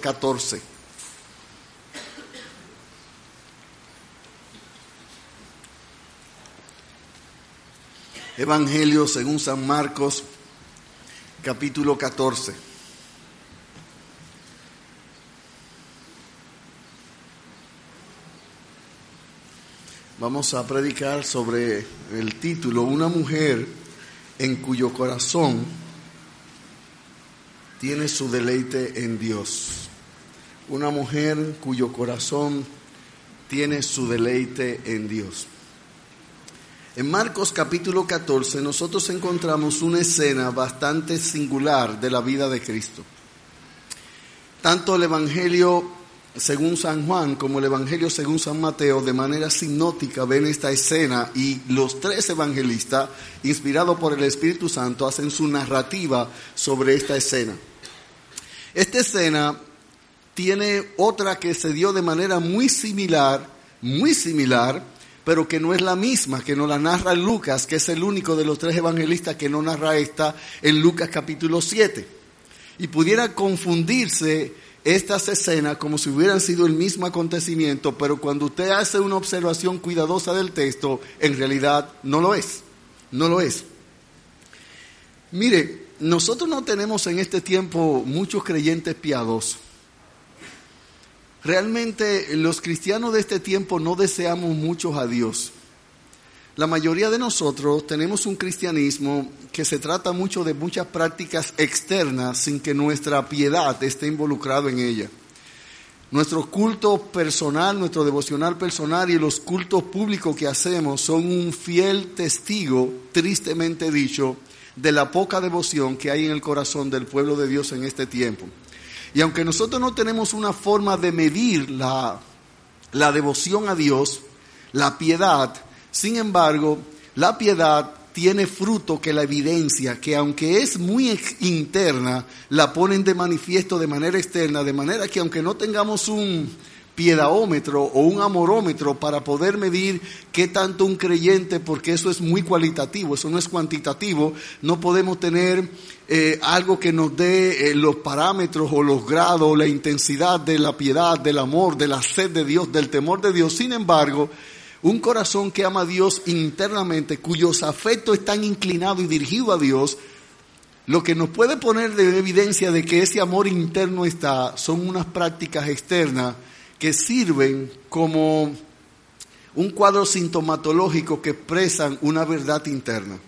14. Evangelio según San Marcos, capítulo 14. Vamos a predicar sobre el título, una mujer en cuyo corazón tiene su deleite en Dios. Una mujer cuyo corazón tiene su deleite en Dios. En Marcos capítulo 14 nosotros encontramos una escena bastante singular de la vida de Cristo. Tanto el Evangelio según San Juan como el Evangelio según San Mateo de manera sinótica ven esta escena y los tres evangelistas, inspirados por el Espíritu Santo, hacen su narrativa sobre esta escena. Esta escena tiene otra que se dio de manera muy similar, muy similar, pero que no es la misma, que no la narra Lucas, que es el único de los tres evangelistas que no narra esta en Lucas capítulo 7. Y pudiera confundirse estas escenas como si hubieran sido el mismo acontecimiento, pero cuando usted hace una observación cuidadosa del texto, en realidad no lo es, no lo es. Mire, nosotros no tenemos en este tiempo muchos creyentes piadosos. Realmente los cristianos de este tiempo no deseamos mucho a Dios. La mayoría de nosotros tenemos un cristianismo que se trata mucho de muchas prácticas externas sin que nuestra piedad esté involucrado en ella. Nuestro culto personal, nuestro devocional personal y los cultos públicos que hacemos son un fiel testigo, tristemente dicho, de la poca devoción que hay en el corazón del pueblo de Dios en este tiempo. Y aunque nosotros no tenemos una forma de medir la, la devoción a Dios, la piedad, sin embargo, la piedad tiene fruto que la evidencia, que aunque es muy interna, la ponen de manifiesto de manera externa, de manera que aunque no tengamos un, piedahómetro o un amorómetro para poder medir qué tanto un creyente, porque eso es muy cualitativo, eso no es cuantitativo, no podemos tener eh, algo que nos dé eh, los parámetros o los grados, la intensidad de la piedad, del amor, de la sed de Dios, del temor de Dios. Sin embargo, un corazón que ama a Dios internamente, cuyos afectos están inclinados y dirigidos a Dios, lo que nos puede poner de evidencia de que ese amor interno está son unas prácticas externas que sirven como un cuadro sintomatológico que expresan una verdad interna.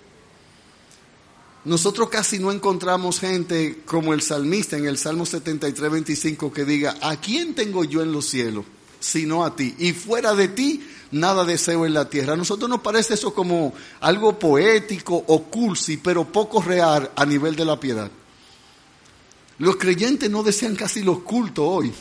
Nosotros casi no encontramos gente como el salmista en el Salmo 73, 25 que diga, ¿a quién tengo yo en los cielos? Sino a ti. Y fuera de ti, nada deseo en la tierra. A nosotros nos parece eso como algo poético o cursi, pero poco real a nivel de la piedad. Los creyentes no desean casi los cultos hoy.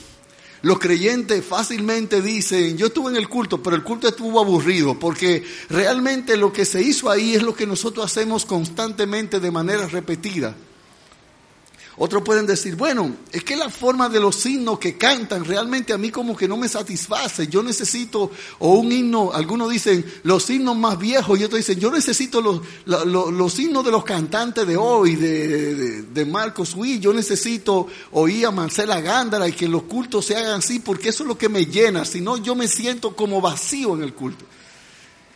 Los creyentes fácilmente dicen, yo estuve en el culto, pero el culto estuvo aburrido, porque realmente lo que se hizo ahí es lo que nosotros hacemos constantemente de manera repetida. Otros pueden decir, bueno, es que la forma de los himnos que cantan realmente a mí como que no me satisface. Yo necesito, o un himno, algunos dicen los himnos más viejos y otros dicen, yo necesito los, los, himnos de los cantantes de hoy, de, de, Marcos Witt, yo necesito oír a Marcela Gándara y que los cultos se hagan así porque eso es lo que me llena, si no yo me siento como vacío en el culto.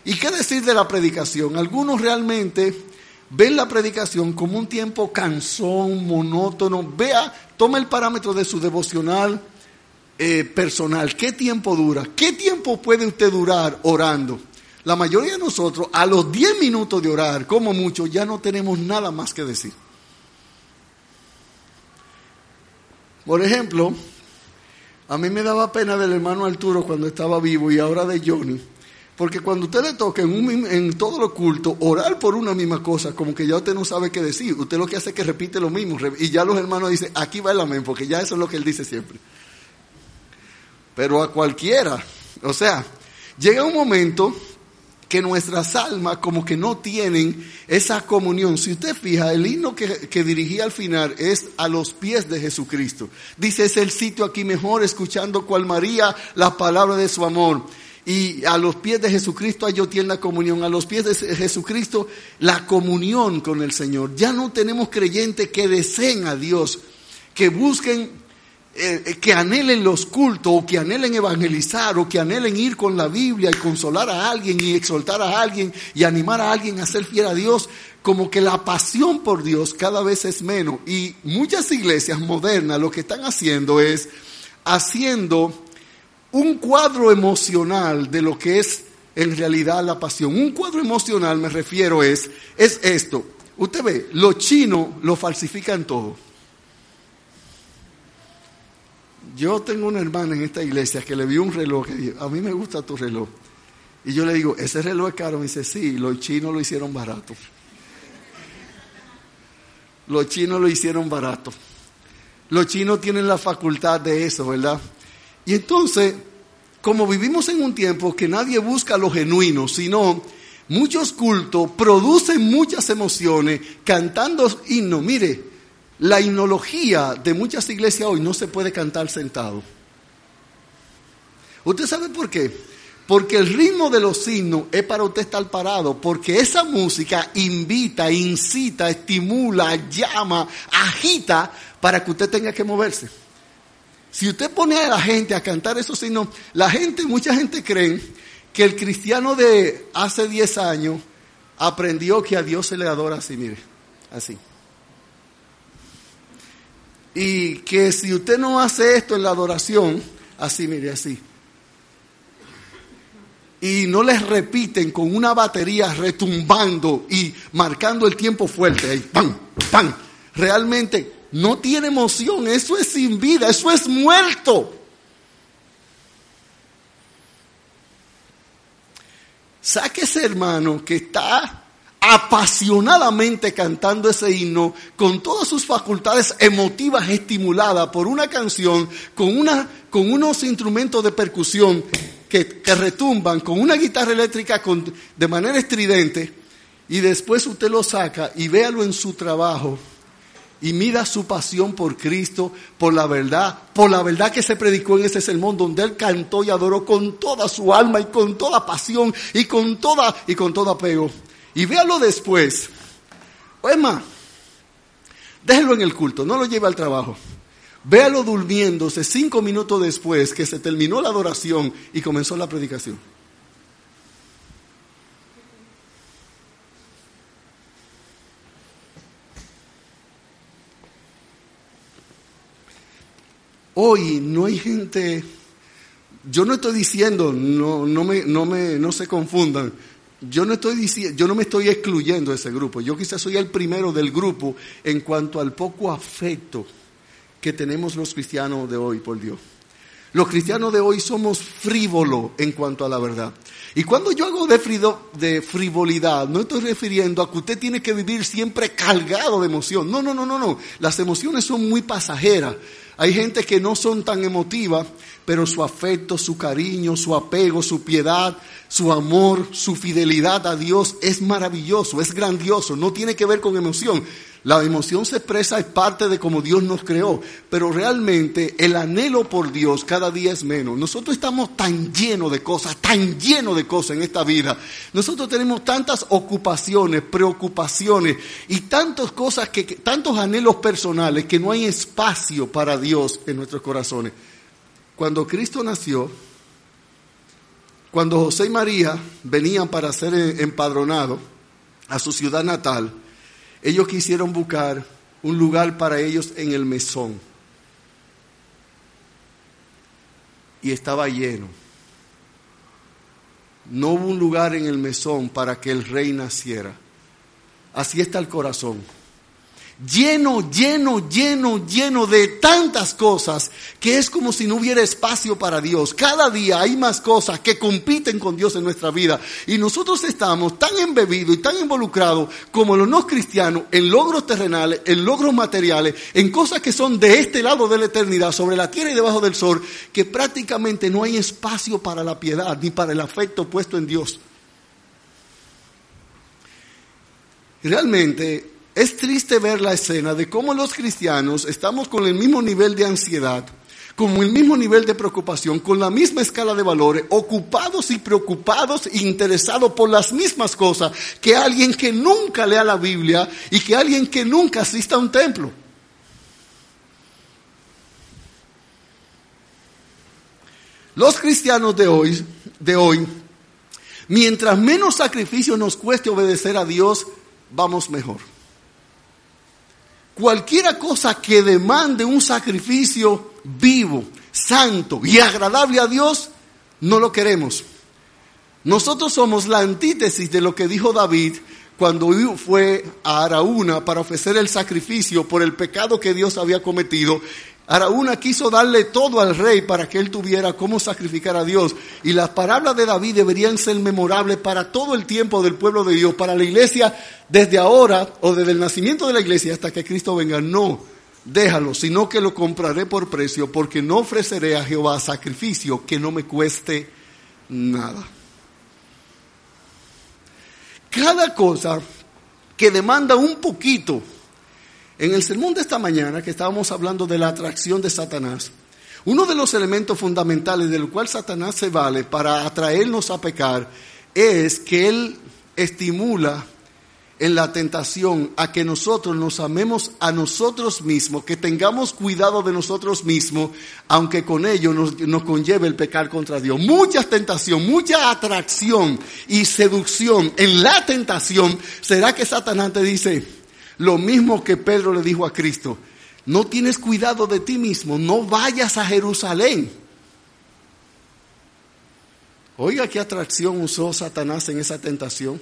¿Y qué decir de la predicación? Algunos realmente ven la predicación como un tiempo cansón, monótono. Vea, toma el parámetro de su devocional eh, personal. ¿Qué tiempo dura? ¿Qué tiempo puede usted durar orando? La mayoría de nosotros, a los 10 minutos de orar, como mucho, ya no tenemos nada más que decir. Por ejemplo, a mí me daba pena del hermano Arturo cuando estaba vivo y ahora de Johnny porque cuando usted le toca en, todo lo culto orar por una misma cosa, como que ya usted no sabe qué decir, usted lo que hace es que repite lo mismo. Y ya los hermanos dicen, aquí va el amén, porque ya eso es lo que él dice siempre. Pero a cualquiera, o sea, llega un momento que nuestras almas como que no tienen esa comunión. Si usted fija, el himno que, que, dirigía al final es a los pies de Jesucristo. Dice, es el sitio aquí mejor, escuchando cual María la palabra de su amor y a los pies de Jesucristo yo la comunión, a los pies de Jesucristo la comunión con el Señor. Ya no tenemos creyentes que deseen a Dios, que busquen eh, que anhelen los cultos, o que anhelen evangelizar, o que anhelen ir con la Biblia y consolar a alguien y exhortar a alguien y animar a alguien a ser fiel a Dios, como que la pasión por Dios cada vez es menos. Y muchas iglesias modernas lo que están haciendo es haciendo un cuadro emocional de lo que es en realidad la pasión. Un cuadro emocional, me refiero, es, es esto. Usted ve, los chinos lo falsifican todo. Yo tengo una hermana en esta iglesia que le vio un reloj que dijo, a mí me gusta tu reloj. Y yo le digo, ¿ese reloj es caro? Me dice, sí, los chinos lo hicieron barato. Los chinos lo hicieron barato. Los chinos tienen la facultad de eso, ¿verdad? Y entonces, como vivimos en un tiempo que nadie busca lo genuino, sino muchos cultos producen muchas emociones cantando himnos. Mire, la himnología de muchas iglesias hoy no se puede cantar sentado. ¿Usted sabe por qué? Porque el ritmo de los himnos es para usted estar parado, porque esa música invita, incita, estimula, llama, agita para que usted tenga que moverse. Si usted pone a la gente a cantar esos himnos, la gente, mucha gente cree que el cristiano de hace 10 años aprendió que a Dios se le adora así, mire, así. Y que si usted no hace esto en la adoración, así, mire, así. Y no les repiten con una batería retumbando y marcando el tiempo fuerte, ahí, ¡pam! ¡pam! Realmente no tiene emoción, eso es sin vida, eso es muerto. ese hermano, que está apasionadamente cantando ese himno, con todas sus facultades emotivas estimuladas por una canción, con, una, con unos instrumentos de percusión que, retumban, con una guitarra eléctrica de manera estridente, y después usted lo saca y véalo en su trabajo y mira su pasión por Cristo, por la verdad, por la verdad que se predicó en ese sermón donde él cantó y adoró con toda su alma y con toda pasión y con toda y con todo apego. Y véalo después. Emma, déjelo en el culto, no lo lleve al trabajo. Véalo durmiéndose cinco minutos después que se terminó la adoración y comenzó la predicación. Hoy no hay gente, yo no estoy diciendo, no, no, me, no, me, no se confundan, yo no estoy yo no me estoy excluyendo de ese grupo. Yo quizás soy el primero del grupo en cuanto al poco afecto que tenemos los cristianos de hoy por Dios. Los cristianos de hoy somos frívolos en cuanto a la verdad. Y cuando yo hago de, de frivolidad, no estoy refiriendo a que usted tiene que vivir siempre cargado de emoción. No, no, no, no, no. Las emociones son muy pasajeras. Hay gente que no son tan emotivas, pero su afecto, su cariño, su apego, su piedad, su amor, su fidelidad a Dios es maravilloso, es grandioso, no tiene que ver con emoción. La emoción se expresa, es parte de cómo Dios nos creó, pero realmente el anhelo por Dios cada día es menos. Nosotros estamos tan llenos de cosas, tan llenos de cosas en esta vida. Nosotros tenemos tantas ocupaciones, preocupaciones y tantas cosas, que, tantos anhelos personales que no hay espacio para Dios en nuestros corazones. Cuando Cristo nació, cuando José y María venían para ser empadronados a su ciudad natal, ellos quisieron buscar un lugar para ellos en el mesón. Y estaba lleno. No hubo un lugar en el mesón para que el rey naciera. Así está el corazón lleno, lleno, lleno, lleno de tantas cosas que es como si no hubiera espacio para Dios. Cada día hay más cosas que compiten con Dios en nuestra vida y nosotros estamos tan embebidos y tan involucrados como los no cristianos en logros terrenales, en logros materiales, en cosas que son de este lado de la eternidad, sobre la tierra y debajo del sol, que prácticamente no hay espacio para la piedad ni para el afecto puesto en Dios. Realmente es triste ver la escena de cómo los cristianos estamos con el mismo nivel de ansiedad, con el mismo nivel de preocupación, con la misma escala de valores, ocupados y preocupados e interesados por las mismas cosas que alguien que nunca lea la Biblia y que alguien que nunca asista a un templo. Los cristianos de hoy, de hoy, mientras menos sacrificio nos cueste obedecer a Dios, vamos mejor. Cualquiera cosa que demande un sacrificio vivo, santo y agradable a Dios, no lo queremos. Nosotros somos la antítesis de lo que dijo David cuando fue a Araúna para ofrecer el sacrificio por el pecado que Dios había cometido Araúna quiso darle todo al rey para que él tuviera cómo sacrificar a Dios. Y las palabras de David deberían ser memorables para todo el tiempo del pueblo de Dios, para la iglesia desde ahora o desde el nacimiento de la iglesia hasta que Cristo venga. No, déjalo, sino que lo compraré por precio, porque no ofreceré a Jehová sacrificio que no me cueste nada. Cada cosa que demanda un poquito en el sermón de esta mañana, que estábamos hablando de la atracción de Satanás, uno de los elementos fundamentales del cual Satanás se vale para atraernos a pecar es que él estimula en la tentación a que nosotros nos amemos a nosotros mismos, que tengamos cuidado de nosotros mismos, aunque con ello nos, nos, conlleve el pecar contra Dios. Mucha tentación, mucha atracción y seducción en la tentación será que Satanás te dice, lo mismo que Pedro le dijo a Cristo, no tienes cuidado de ti mismo, no vayas a Jerusalén. Oiga qué atracción usó Satanás en esa tentación.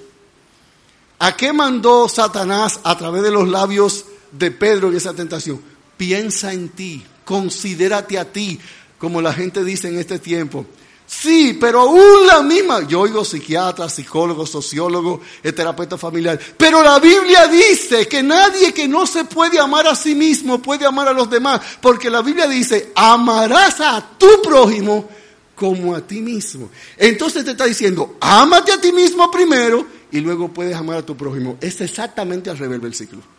¿A qué mandó Satanás a través de los labios de Pedro en esa tentación? Piensa en ti, considérate a ti, como la gente dice en este tiempo. Sí, pero aún la misma, yo oigo psiquiatra, psicólogo, sociólogo, terapeuta familiar, pero la Biblia dice que nadie que no se puede amar a sí mismo puede amar a los demás, porque la Biblia dice, amarás a tu prójimo como a ti mismo. Entonces te está diciendo, ámate a ti mismo primero y luego puedes amar a tu prójimo. Es exactamente al revés del ciclo.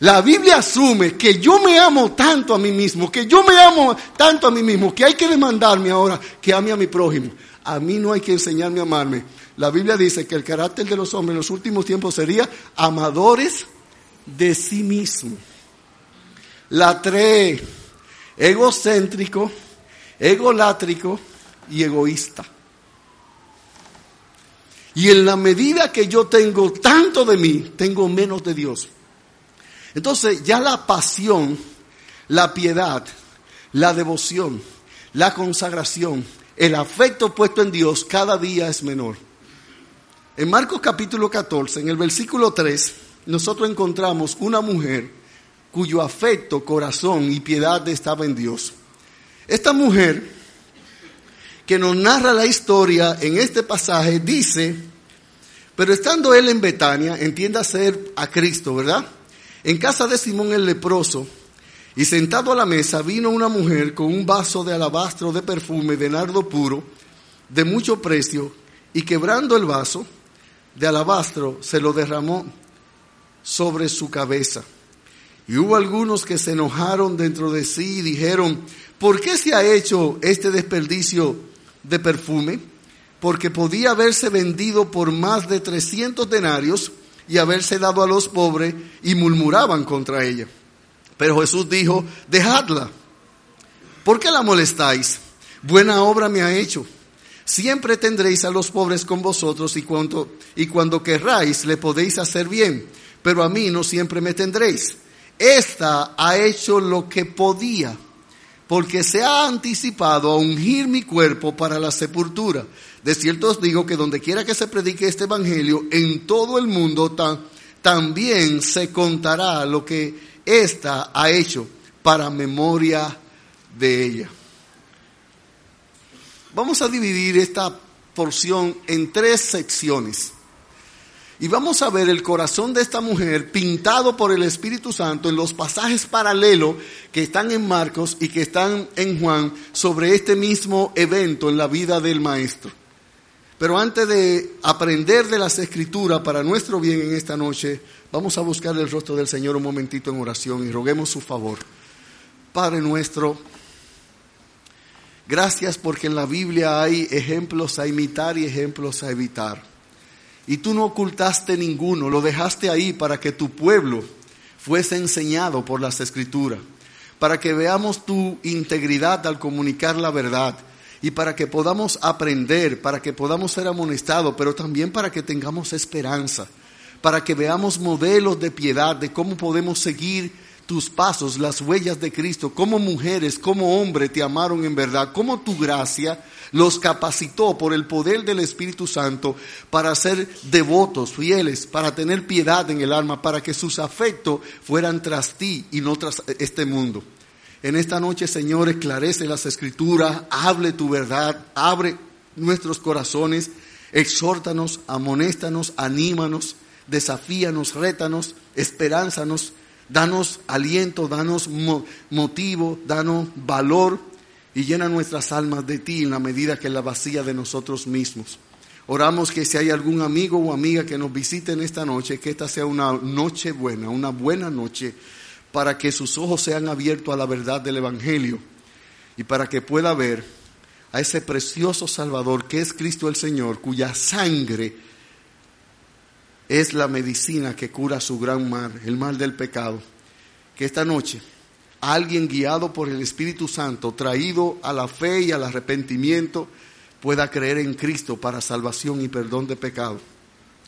La Biblia asume que yo me amo tanto a mí mismo, que yo me amo tanto a mí mismo, que hay que demandarme ahora que ame a mi prójimo. A mí no hay que enseñarme a amarme. La Biblia dice que el carácter de los hombres en los últimos tiempos sería amadores de sí mismo. La tres, egocéntrico, egolátrico y egoísta. Y en la medida que yo tengo tanto de mí, tengo menos de Dios. Entonces ya la pasión, la piedad, la devoción, la consagración, el afecto puesto en Dios cada día es menor. En Marcos capítulo 14, en el versículo 3, nosotros encontramos una mujer cuyo afecto, corazón y piedad estaba en Dios. Esta mujer que nos narra la historia en este pasaje dice, pero estando él en Betania, entienda ser a Cristo, ¿verdad? En casa de Simón el leproso, y sentado a la mesa, vino una mujer con un vaso de alabastro de perfume de nardo puro, de mucho precio, y quebrando el vaso de alabastro, se lo derramó sobre su cabeza. Y hubo algunos que se enojaron dentro de sí y dijeron, ¿por qué se ha hecho este desperdicio de perfume? Porque podía haberse vendido por más de 300 denarios y haberse dado a los pobres y murmuraban contra ella. Pero Jesús dijo, dejadla. ¿Por qué la molestáis? Buena obra me ha hecho. Siempre tendréis a los pobres con vosotros y cuando, y cuando querráis le podéis hacer bien, pero a mí no siempre me tendréis. Esta ha hecho lo que podía, porque se ha anticipado a ungir mi cuerpo para la sepultura. De cierto os digo que donde quiera que se predique este evangelio en todo el mundo, también se contará lo que ésta ha hecho para memoria de ella. Vamos a dividir esta porción en tres secciones. Y vamos a ver el corazón de esta mujer pintado por el Espíritu Santo en los pasajes paralelos que están en Marcos y que están en Juan sobre este mismo evento en la vida del Maestro. Pero antes de aprender de las escrituras para nuestro bien en esta noche, vamos a buscar el rostro del Señor un momentito en oración y roguemos su favor. Padre nuestro, gracias porque en la Biblia hay ejemplos a imitar y ejemplos a evitar. Y tú no ocultaste ninguno, lo dejaste ahí para que tu pueblo fuese enseñado por las escrituras. para que veamos tu integridad al comunicar la verdad y para que podamos aprender, para que podamos ser amonestados, pero también para que tengamos esperanza, para que veamos modelos de piedad, de cómo podemos seguir tus pasos, las huellas de Cristo, como mujeres, como hombres te amaron en verdad, como tu gracia los capacitó por el poder del Espíritu Santo para ser devotos, fieles, para tener piedad en el alma, para que sus afectos fueran tras ti y no tras este mundo. En esta noche, Señor, esclarece las escrituras, hable tu verdad, abre nuestros corazones, exhórtanos, amonéstanos, anímanos, desafíanos, rétanos, esperánzanos, danos aliento, danos motivo, danos valor y llena nuestras almas de ti en la medida que la vacía de nosotros mismos. Oramos que si hay algún amigo o amiga que nos visite en esta noche, que esta sea una noche buena, una buena noche, para que sus ojos sean abiertos a la verdad del Evangelio y para que pueda ver a ese precioso Salvador que es Cristo el Señor, cuya sangre es la medicina que cura su gran mal, el mal del pecado. Que esta noche alguien guiado por el Espíritu Santo, traído a la fe y al arrepentimiento, pueda creer en Cristo para salvación y perdón de pecado.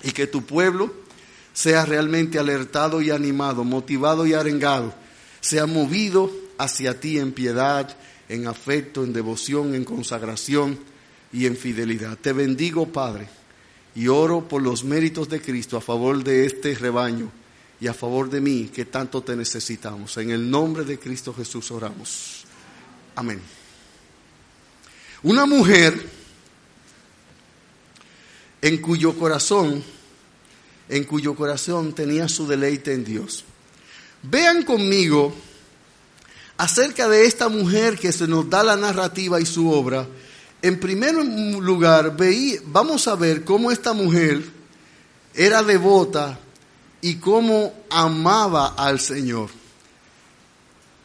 Y que tu pueblo sea realmente alertado y animado, motivado y arengado, sea movido hacia ti en piedad, en afecto, en devoción, en consagración y en fidelidad. Te bendigo, Padre, y oro por los méritos de Cristo a favor de este rebaño y a favor de mí que tanto te necesitamos. En el nombre de Cristo Jesús oramos. Amén. Una mujer en cuyo corazón, en cuyo corazón tenía su deleite en Dios. Vean conmigo acerca de esta mujer que se nos da la narrativa y su obra. En primer lugar, veí, vamos a ver cómo esta mujer era devota y cómo amaba al Señor.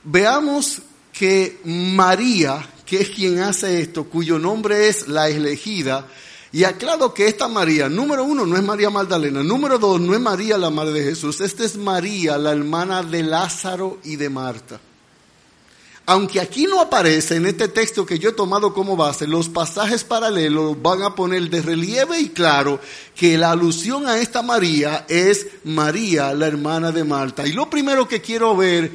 Veamos que María, que es quien hace esto, cuyo nombre es la elegida, y aclaro que esta María, número uno, no es María Magdalena, número dos, no es María la madre de Jesús, esta es María, la hermana de Lázaro y de Marta. Aunque aquí no aparece en este texto que yo he tomado como base, los pasajes paralelos van a poner de relieve y claro que la alusión a esta María es María, la hermana de Marta. Y lo primero que quiero ver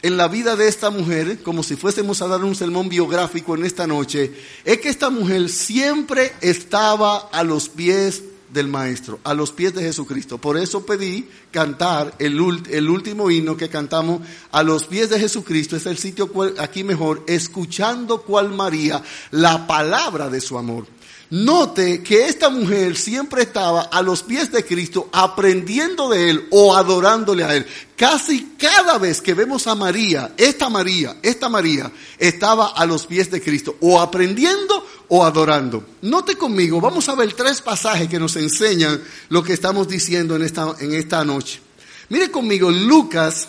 en la vida de esta mujer, como si fuésemos a dar un sermón biográfico en esta noche, es que esta mujer siempre estaba a los pies del Maestro, a los pies de Jesucristo. Por eso pedí cantar el, el, último himno que cantamos a los pies de Jesucristo. Es el sitio aquí mejor, escuchando cual María la palabra de su amor. Note que esta mujer siempre estaba a los pies de Cristo aprendiendo de Él o adorándole a Él. Casi cada vez que vemos a María, esta María, esta María, estaba a los pies de Cristo o aprendiendo o adorando. Note conmigo, vamos a ver tres pasajes que nos enseñan lo que estamos diciendo en esta, en esta noche. Mire conmigo Lucas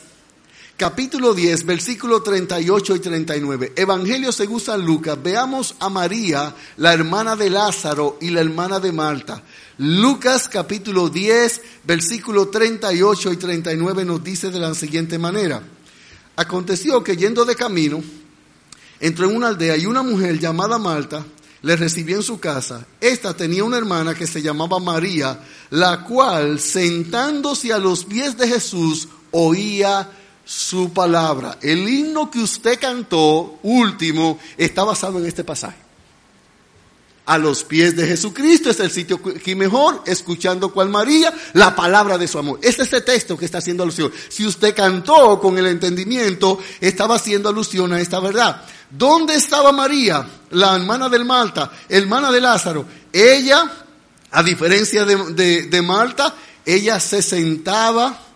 capítulo 10, versículo 38 y 39. Evangelio según San Lucas. Veamos a María, la hermana de Lázaro y la hermana de Marta. Lucas capítulo 10, versículo 38 y 39 nos dice de la siguiente manera. Aconteció que yendo de camino, entró en una aldea y una mujer llamada Marta le recibió en su casa. Esta tenía una hermana que se llamaba María, la cual sentándose a los pies de Jesús oía su palabra. El himno que usted cantó último está basado en este pasaje. A los pies de Jesucristo es el sitio que mejor, escuchando cual María, la palabra de su amor. Este es este texto que está haciendo alusión. Si usted cantó con el entendimiento, estaba haciendo alusión a esta verdad. ¿Dónde estaba María, la hermana del Malta, hermana de Lázaro? Ella, a diferencia de, de, de ella se sentaba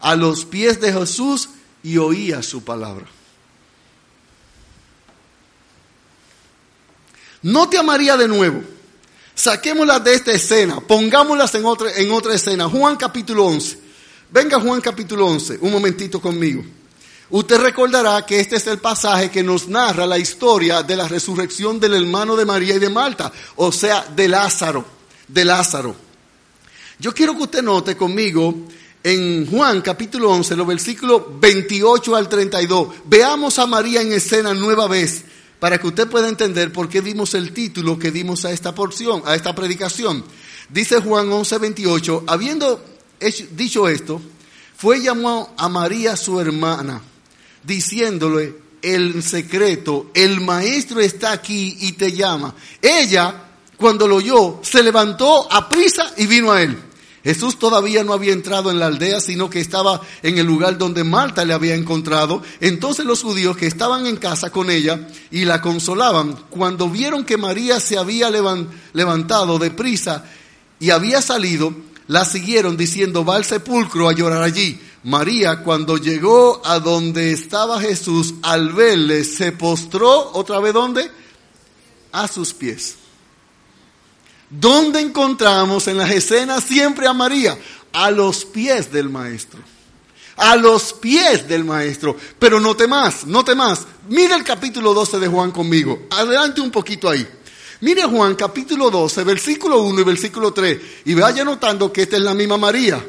a los pies de Jesús y oía su palabra. No te amaría de nuevo. Saquémoslas de esta escena, pongámoslas en otra, en otra escena. Juan capítulo 11. Venga Juan capítulo 11, un momentito conmigo. Usted recordará que este es el pasaje que nos narra la historia de la resurrección del hermano de María y de Marta, o sea, de Lázaro, de Lázaro. Yo quiero que usted note conmigo en Juan capítulo 11, los versículos 28 al 32. Veamos a María en escena nueva vez para que usted pueda entender por qué dimos el título que dimos a esta porción, a esta predicación. Dice Juan 11, 28, habiendo dicho esto, fue llamado a María su hermana, diciéndole el secreto, el maestro está aquí y te llama. Ella, cuando lo oyó, se levantó a prisa y vino a él. Jesús todavía no había entrado en la aldea, sino que estaba en el lugar donde Marta le había encontrado. Entonces los judíos que estaban en casa con ella y la consolaban, cuando vieron que María se había levantado de prisa y había salido, la siguieron diciendo, va al sepulcro a llorar allí. María, cuando llegó a donde estaba Jesús, al verle, se postró, otra vez ¿dónde? A sus pies. ¿Dónde encontramos en las escenas siempre a María? A los pies del maestro. A los pies del maestro. Pero no más, no más. Mira el capítulo 12 de Juan conmigo. Adelante un poquito ahí. Mire Juan capítulo 12, versículo 1 y versículo 3. Y vaya notando que esta es la misma María.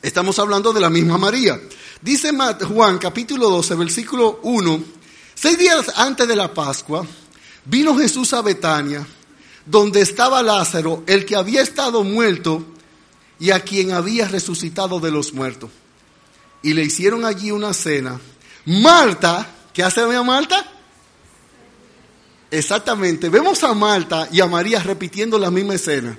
Estamos hablando de la misma María. Dice Juan capítulo 12, versículo 1. Seis días antes de la Pascua, vino Jesús a Betania donde estaba Lázaro, el que había estado muerto y a quien había resucitado de los muertos. Y le hicieron allí una cena. Marta, ¿qué hace Marta? Exactamente, vemos a Marta y a María repitiendo la misma escena.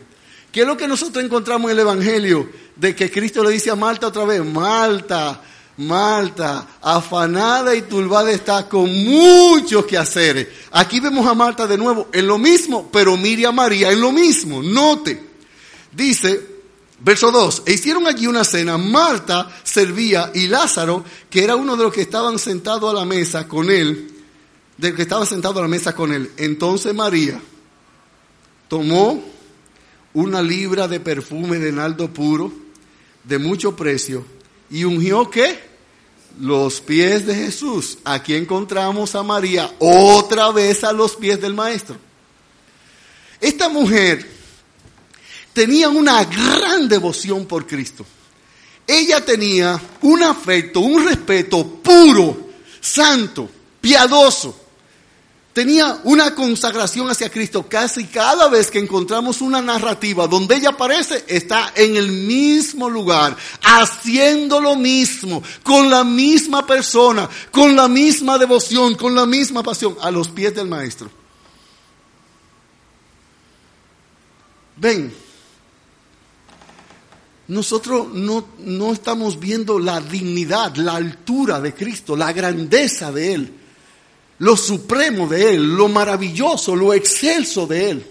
¿Qué es lo que nosotros encontramos en el Evangelio? De que Cristo le dice a Marta otra vez, Marta, Marta, afanada y turbada está con muchos quehaceres. Aquí vemos a Marta de nuevo en lo mismo, pero mire a María en lo mismo. Note, dice, verso 2, e hicieron allí una cena. Marta servía y Lázaro, que era uno de los que estaban sentados a la mesa con él, del que estaba sentado a la mesa con él. Entonces María tomó una libra de perfume de naldo puro, de mucho precio, y ungió qué? Los pies de Jesús. Aquí encontramos a María otra vez a los pies del Maestro. Esta mujer tenía una gran devoción por Cristo. Ella tenía un afecto, un respeto puro, santo, piadoso tenía una consagración hacia Cristo. Casi cada vez que encontramos una narrativa donde ella aparece, está en el mismo lugar, haciendo lo mismo, con la misma persona, con la misma devoción, con la misma pasión, a los pies del Maestro. Ven, nosotros no, no estamos viendo la dignidad, la altura de Cristo, la grandeza de Él lo supremo de Él, lo maravilloso, lo excelso de Él.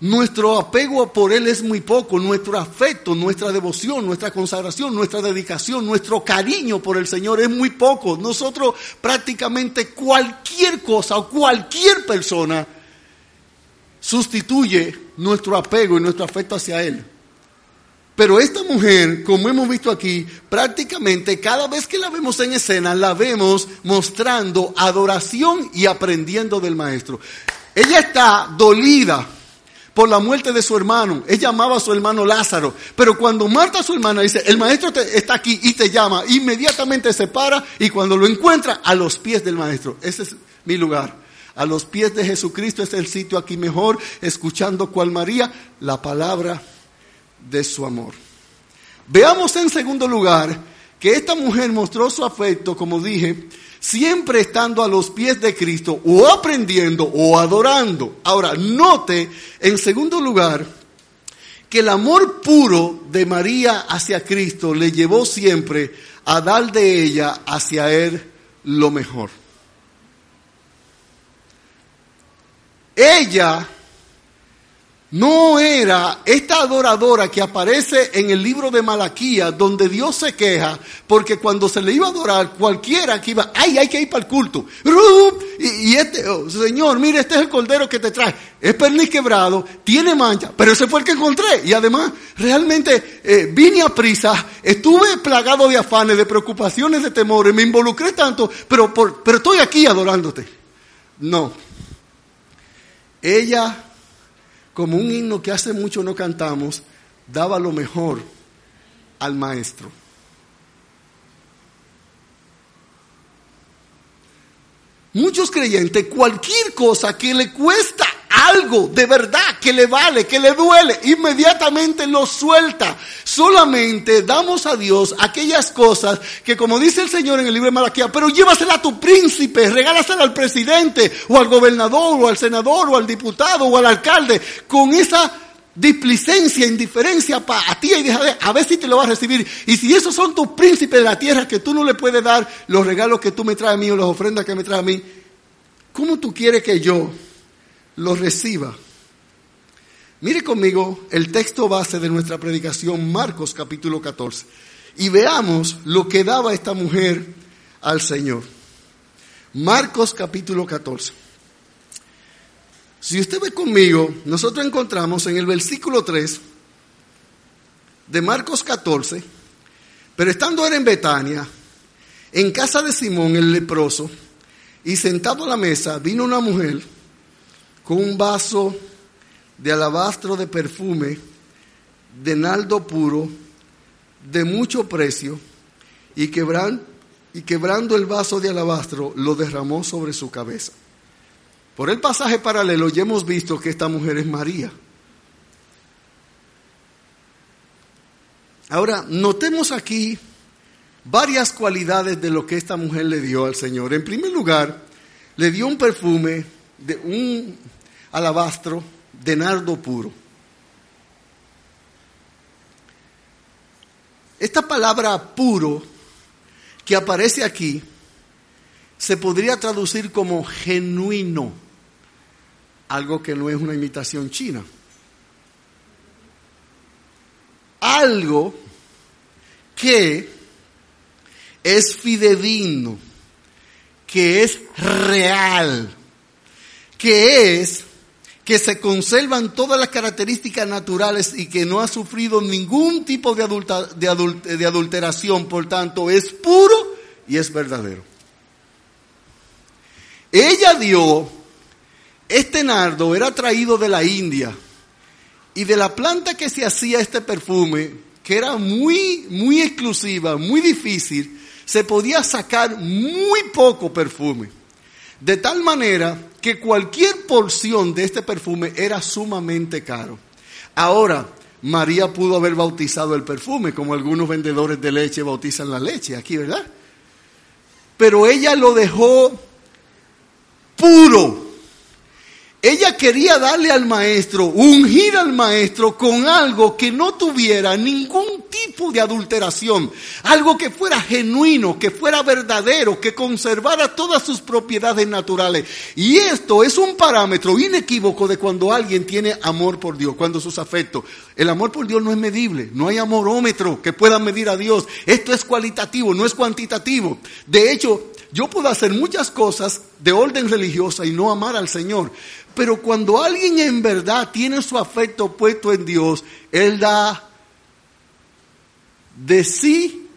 Nuestro apego por Él es muy poco, nuestro afecto, nuestra devoción, nuestra consagración, nuestra dedicación, nuestro cariño por el Señor es muy poco. Nosotros prácticamente cualquier cosa o cualquier persona sustituye nuestro apego y nuestro afecto hacia Él. Pero esta mujer, como hemos visto aquí, prácticamente cada vez que la vemos en escena, la vemos mostrando adoración y aprendiendo del maestro. Ella está dolida por la muerte de su hermano. Ella amaba a su hermano Lázaro. Pero cuando Marta, su hermana, dice, el maestro está aquí y te llama, inmediatamente se para y cuando lo encuentra, a los pies del maestro. Ese es mi lugar. A los pies de Jesucristo es el sitio aquí mejor, escuchando cual María, la palabra de su amor. Veamos en segundo lugar que esta mujer mostró su afecto, como dije, siempre estando a los pies de Cristo o aprendiendo o adorando. Ahora, note en segundo lugar que el amor puro de María hacia Cristo le llevó siempre a dar de ella hacia Él lo mejor. Ella no era esta adoradora que aparece en el libro de Malaquía, donde Dios se queja, porque cuando se le iba a adorar, cualquiera que iba, ay, hay que ir para el culto. Y, este, oh, Señor, mire, este es el cordero que te trae. Es perniz quebrado, tiene mancha, pero ese fue el que encontré. Y además, realmente eh, vine a prisa, estuve plagado de afanes, de preocupaciones, de temores, me involucré tanto, pero, pero estoy aquí adorándote. No. Ella como un himno que hace mucho no cantamos, daba lo mejor al maestro. Muchos creyentes, cualquier cosa que le cuesta algo de verdad, que le vale, que le duele, inmediatamente lo suelta. Solamente damos a Dios aquellas cosas que como dice el Señor en el libro de Malaquía, pero llévasela a tu príncipe, regálasela al presidente o al gobernador o al senador o al diputado o al alcalde, con esa displicencia, indiferencia para ti y deja a ver si te lo vas a recibir. Y si esos son tus príncipes de la tierra que tú no le puedes dar los regalos que tú me traes a mí o las ofrendas que me traes a mí, ¿cómo tú quieres que yo lo reciba. Mire conmigo el texto base de nuestra predicación, Marcos capítulo 14, y veamos lo que daba esta mujer al Señor. Marcos capítulo 14. Si usted ve conmigo, nosotros encontramos en el versículo 3 de Marcos 14, pero estando él en Betania, en casa de Simón el leproso, y sentado a la mesa, vino una mujer, con un vaso de alabastro de perfume, de naldo puro, de mucho precio, y, y quebrando el vaso de alabastro, lo derramó sobre su cabeza. Por el pasaje paralelo ya hemos visto que esta mujer es María. Ahora, notemos aquí varias cualidades de lo que esta mujer le dio al Señor. En primer lugar, le dio un perfume de un alabastro de nardo puro. Esta palabra puro que aparece aquí se podría traducir como genuino, algo que no es una imitación china. Algo que es fidedigno, que es real, que es que se conservan todas las características naturales y que no ha sufrido ningún tipo de, de, adulteración, por tanto es puro y es verdadero. Ella dio, este nardo era traído de la India y de la planta que se hacía este perfume, que era muy, muy exclusiva, muy difícil, se podía sacar muy poco perfume. De tal manera que cualquier porción de este perfume era sumamente caro. Ahora, María pudo haber bautizado el perfume, como algunos vendedores de leche bautizan la leche aquí, ¿verdad? Pero ella lo dejó puro ella quería darle al maestro, ungir al maestro con algo que no tuviera ningún tipo de adulteración, algo que fuera genuino, que fuera verdadero, que conservara todas sus propiedades naturales. Y esto es un parámetro inequívoco de cuando alguien tiene amor por Dios, cuando sus afectos. El amor por Dios no es medible, no hay amorómetro que pueda medir a Dios. Esto es cualitativo, no es cuantitativo. De hecho, yo puedo hacer muchas cosas de orden religiosa y no amar al Señor. Pero cuando alguien en verdad tiene su afecto puesto en Dios, Él da de sí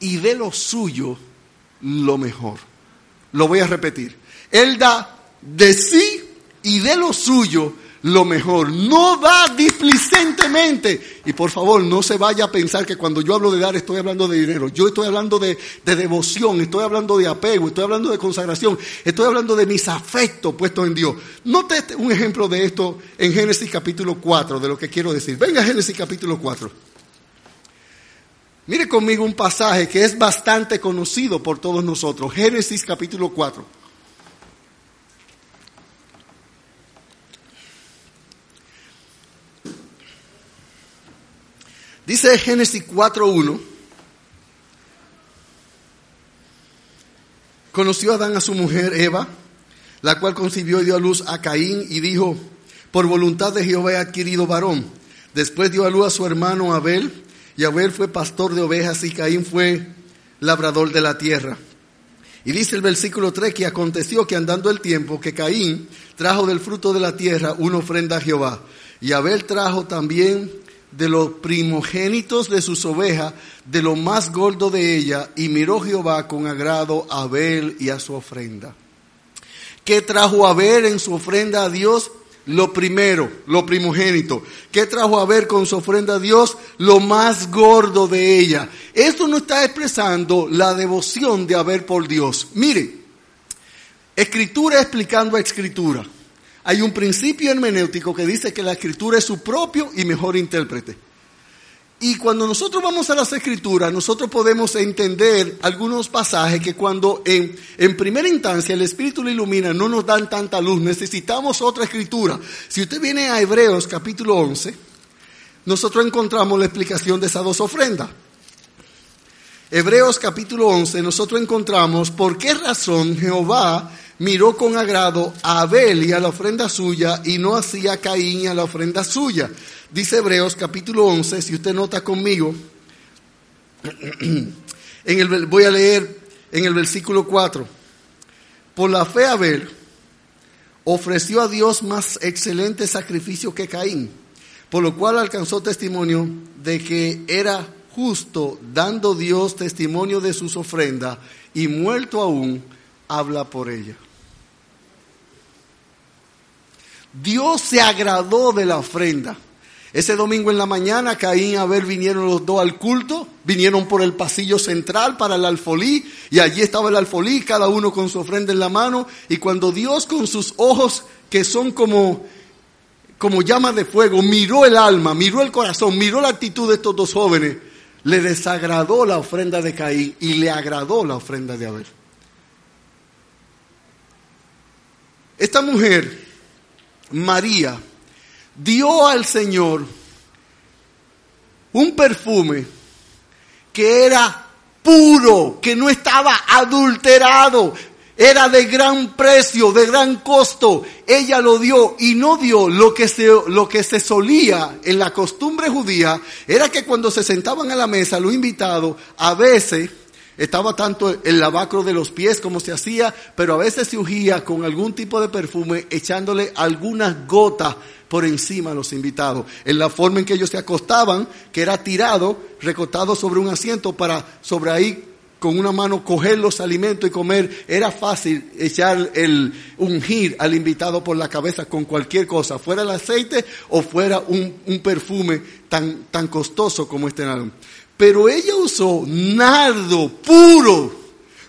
y de lo suyo lo mejor. Lo voy a repetir. Él da de sí y de lo suyo lo mejor. No da displicentemente. Y por favor, no se vaya a pensar que cuando yo hablo de dar estoy hablando de dinero. Yo estoy hablando de, devoción, estoy hablando de apego, estoy hablando de consagración, estoy hablando de mis afectos puestos en Dios. Note este, un ejemplo de esto en Génesis capítulo 4, de lo que quiero decir. Venga Génesis capítulo 4. Mire conmigo un pasaje que es bastante conocido por todos nosotros. Génesis capítulo 4. Dice Génesis 4.1, conoció Adán a su mujer Eva, la cual concibió y dio a luz a Caín y dijo, por voluntad de Jehová he adquirido varón. Después dio a luz a su hermano Abel, y Abel fue pastor de ovejas y Caín fue labrador de la tierra. Y dice el versículo 3 que aconteció que andando el tiempo que Caín trajo del fruto de la tierra una ofrenda a Jehová. Y Abel trajo también de los primogénitos de sus ovejas, de lo más gordo de ella, y miró Jehová con agrado a Abel y a su ofrenda. ¿Qué trajo Abel en su ofrenda a Dios? Lo primero, lo primogénito. ¿Qué trajo a ver con su ofrenda a Dios? Lo más gordo de ella. Esto no está expresando la devoción de haber por Dios. Mire, escritura explicando a escritura. Hay un principio hermenéutico que dice que la escritura es su propio y mejor intérprete. Y cuando nosotros vamos a las escrituras, nosotros podemos entender algunos pasajes que cuando en, primera instancia el Espíritu lo ilumina, no nos dan tanta luz, necesitamos otra escritura. Si usted viene a Hebreos capítulo 11, nosotros encontramos la explicación de esas dos ofrendas. Hebreos capítulo 11, nosotros encontramos por qué razón Jehová miró con agrado a Abel y a la ofrenda suya y no hacía Caín y a la ofrenda suya. Dice Hebreos capítulo 11, si usted nota conmigo, en el, voy a leer en el versículo 4. Por la fe Abel ofreció a Dios más excelente sacrificio que Caín, por lo cual alcanzó testimonio de que era justo, dando Dios testimonio de sus ofrendas, y muerto aún, habla por ella. Dios se agradó de la ofrenda. Ese domingo en la mañana, Caín y Abel vinieron los dos al culto, vinieron por el pasillo central para el alfolí, y allí estaba el alfolí, cada uno con su ofrenda en la mano, y cuando Dios con sus ojos, que son como, como llamas de fuego, miró el alma, miró el corazón, miró la actitud de estos dos jóvenes, le desagradó la ofrenda de Caín y le agradó la ofrenda de Abel. Esta mujer María dio al Señor un perfume que era puro, que no estaba adulterado, era de gran precio, de gran costo. Ella lo dio y no dio lo que se, lo que se solía en la costumbre judía, era que cuando se sentaban a la mesa los invitados, a veces estaba tanto el lavacro de los pies como se hacía, pero a veces se ungía con algún tipo de perfume echándole algunas gotas por encima a los invitados. En la forma en que ellos se acostaban, que era tirado, recostado sobre un asiento para sobre ahí con una mano coger los alimentos y comer, era fácil echar el ungir al invitado por la cabeza con cualquier cosa, fuera el aceite o fuera un, un perfume tan, tan costoso como este nardo. Pero ella usó nardo puro,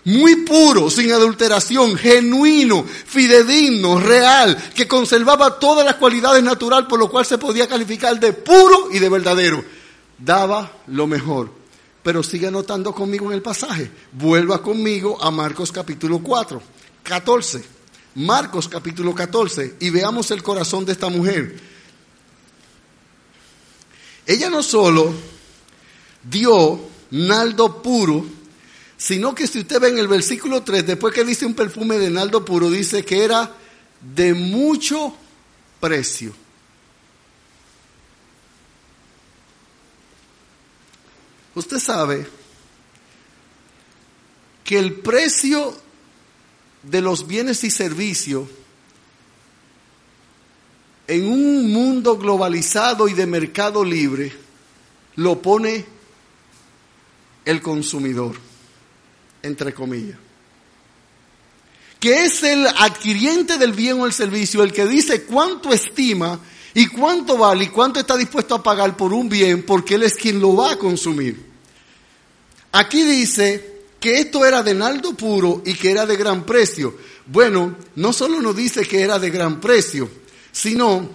muy puro, sin adulteración, genuino, fidedigno, real, que conservaba todas las cualidades naturales por lo cual se podía calificar de puro y de verdadero. Daba lo mejor. Pero sigue anotando conmigo en el pasaje. Vuelva conmigo a Marcos capítulo 4, 14. Marcos capítulo 14 y veamos el corazón de esta mujer. Ella no solo dio naldo puro, sino que si usted ve en el versículo 3, después que dice un perfume de naldo puro, dice que era de mucho precio. Usted sabe que el precio de los bienes y servicios en un mundo globalizado y de mercado libre lo pone el consumidor, entre comillas. Que es el adquiriente del bien o el servicio el que dice cuánto estima y cuánto vale y cuánto está dispuesto a pagar por un bien porque él es quien lo va a consumir. Aquí dice que esto era de naldo puro y que era de gran precio. Bueno, no solo nos dice que era de gran precio, sino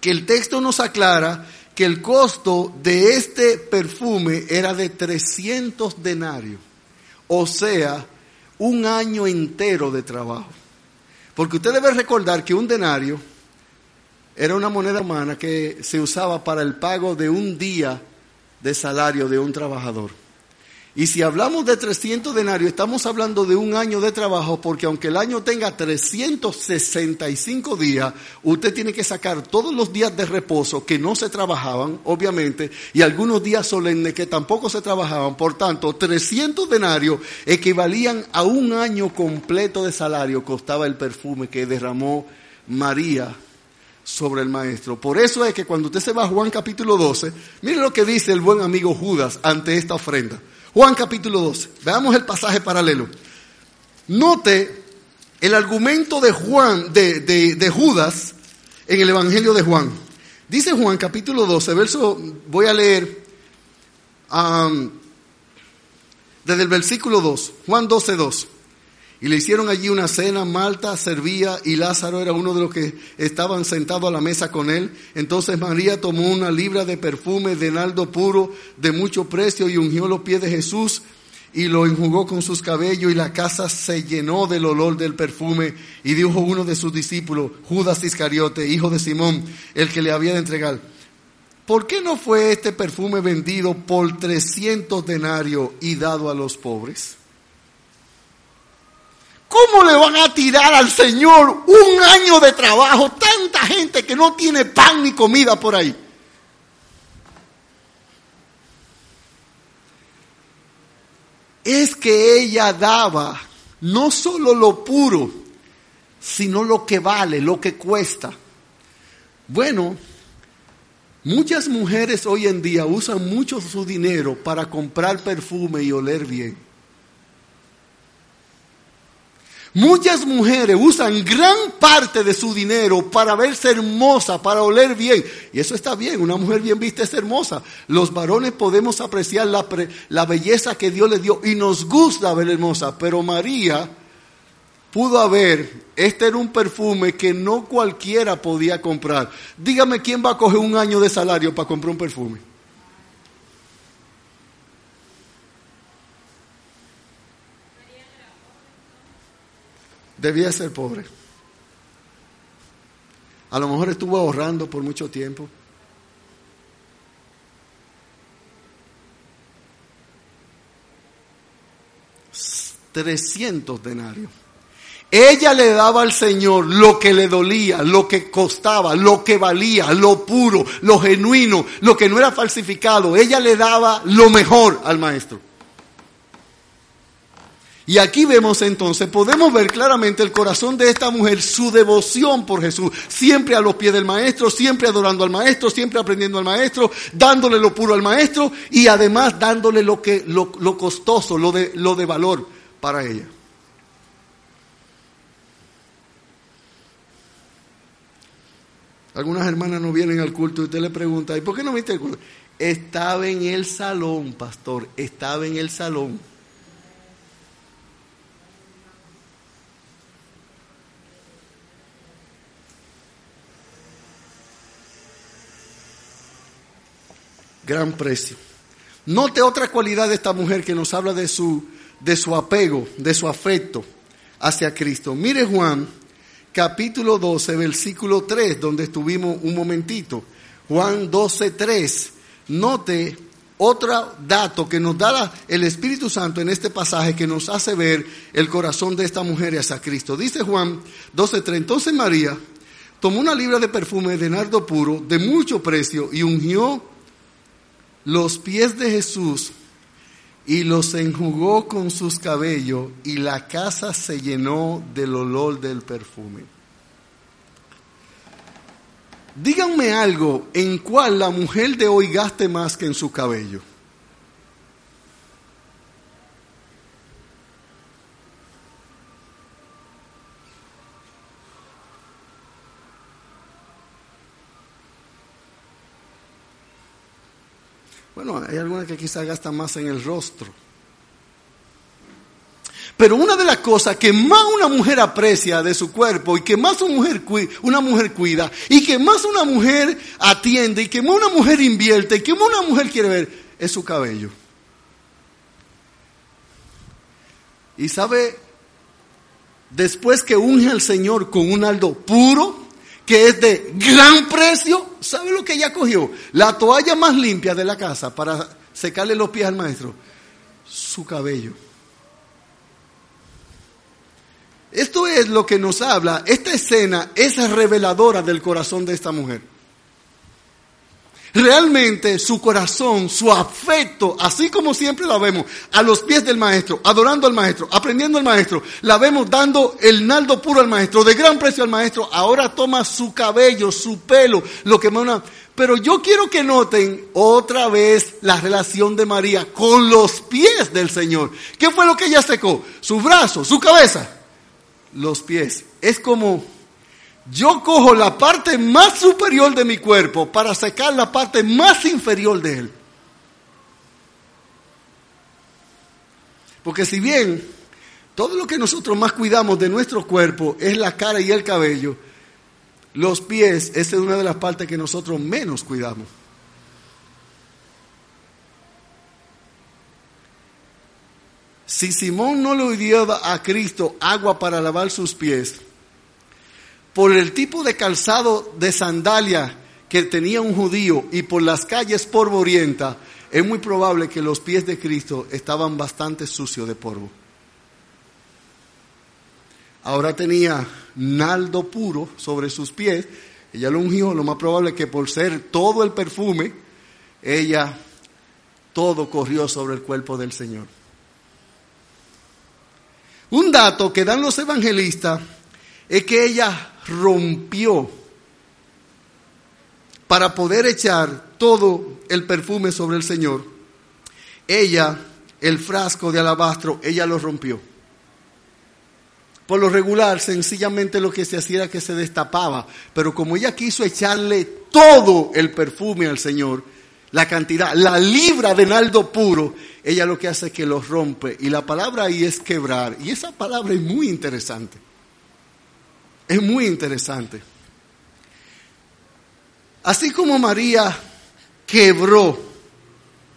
que el texto nos aclara que el costo de este perfume era de 300 denarios, o sea, un año entero de trabajo. Porque usted debe recordar que un denario era una moneda humana que se usaba para el pago de un día de salario de un trabajador. Y si hablamos de 300 denarios, estamos hablando de un año de trabajo, porque aunque el año tenga 365 días, usted tiene que sacar todos los días de reposo que no se trabajaban, obviamente, y algunos días solemnes que tampoco se trabajaban. Por tanto, 300 denarios equivalían a un año completo de salario, costaba el perfume que derramó María sobre el maestro. Por eso es que cuando usted se va a Juan capítulo 12, mire lo que dice el buen amigo Judas ante esta ofrenda. Juan capítulo 12. Veamos el pasaje paralelo. Note el argumento de Juan, de, de, Judas, en el Evangelio de Juan. Dice Juan capítulo 12, verso, voy a leer um, desde el versículo 2, Juan 12, 2. Y le hicieron allí una cena, Malta servía y Lázaro era uno de los que estaban sentados a la mesa con él. Entonces María tomó una libra de perfume de naldo puro de mucho precio y ungió los pies de Jesús y lo enjugó con sus cabellos y la casa se llenó del olor del perfume y dijo uno de sus discípulos, Judas Iscariote, hijo de Simón, el que le había de entregar, ¿por qué no fue este perfume vendido por 300 denarios y dado a los pobres? ¿Cómo le van a tirar al Señor un año de trabajo? Tanta gente que no tiene pan ni comida por ahí. Es que ella daba no solo lo puro, sino lo que vale, lo que cuesta. Bueno, muchas mujeres hoy en día usan mucho su dinero para comprar perfume y oler bien. Muchas mujeres usan gran parte de su dinero para verse hermosa, para oler bien. Y eso está bien, una mujer bien vista es hermosa. Los varones podemos apreciar la, la belleza que Dios le dio y nos gusta ver hermosa. Pero María pudo haber, este era un perfume que no cualquiera podía comprar. Dígame quién va a coger un año de salario para comprar un perfume. Debía ser pobre. A lo mejor estuvo ahorrando por mucho tiempo. Trescientos denarios. Ella le daba al Señor lo que le dolía, lo que costaba, lo que valía, lo puro, lo genuino, lo que no era falsificado. Ella le daba lo mejor al maestro. Y aquí vemos entonces, podemos ver claramente el corazón de esta mujer, su devoción por Jesús, siempre a los pies del maestro, siempre adorando al maestro, siempre aprendiendo al maestro, dándole lo puro al maestro y además dándole lo que lo, lo costoso, lo de lo de valor para ella. Algunas hermanas no vienen al culto y usted le pregunta, ¿y por qué no viste el culto? Estaba en el salón, pastor, estaba en el salón. Gran precio. Note otra cualidad de esta mujer que nos habla de su, de su apego, de su afecto hacia Cristo. Mire Juan, capítulo 12, versículo 3, donde estuvimos un momentito. Juan 12, 3. Note otro dato que nos da el Espíritu Santo en este pasaje que nos hace ver el corazón de esta mujer hacia Cristo. Dice Juan 12:3, entonces María tomó una libra de perfume de nardo puro de mucho precio y ungió los pies de Jesús y los enjugó con sus cabellos y la casa se llenó del olor del perfume. Díganme algo en cual la mujer de hoy gaste más que en su cabello. Bueno, hay algunas que quizás gastan más en el rostro. Pero una de las cosas que más una mujer aprecia de su cuerpo y que más una mujer, una mujer cuida y que más una mujer atiende y que más una mujer invierte y que más una mujer quiere ver es su cabello. Y sabe, después que unge al Señor con un aldo puro, que es de gran precio, ¿sabe lo que ella cogió? La toalla más limpia de la casa para secarle los pies al maestro. Su cabello. Esto es lo que nos habla, esta escena es reveladora del corazón de esta mujer. Realmente su corazón, su afecto, así como siempre la vemos, a los pies del maestro, adorando al maestro, aprendiendo al maestro, la vemos dando el naldo puro al maestro, de gran precio al maestro, ahora toma su cabello, su pelo, lo que una... Pero yo quiero que noten otra vez la relación de María con los pies del Señor. ¿Qué fue lo que ella secó? Su brazo, su cabeza, los pies. Es como yo cojo la parte más superior de mi cuerpo para sacar la parte más inferior de él. Porque si bien todo lo que nosotros más cuidamos de nuestro cuerpo es la cara y el cabello, los pies, esa es una de las partes que nosotros menos cuidamos. Si Simón no le dio a Cristo agua para lavar sus pies, por el tipo de calzado de sandalia que tenía un judío y por las calles polvorientas, es muy probable que los pies de Cristo estaban bastante sucios de polvo. Ahora tenía naldo puro sobre sus pies, ella lo ungió, lo más probable que por ser todo el perfume, ella todo corrió sobre el cuerpo del Señor. Un dato que dan los evangelistas es que ella rompió para poder echar todo el perfume sobre el Señor. Ella, el frasco de alabastro, ella lo rompió. Por lo regular, sencillamente lo que se hacía era que se destapaba, pero como ella quiso echarle todo el perfume al Señor, la cantidad, la libra de naldo puro, ella lo que hace es que lo rompe. Y la palabra ahí es quebrar. Y esa palabra es muy interesante. Es muy interesante. Así como María quebró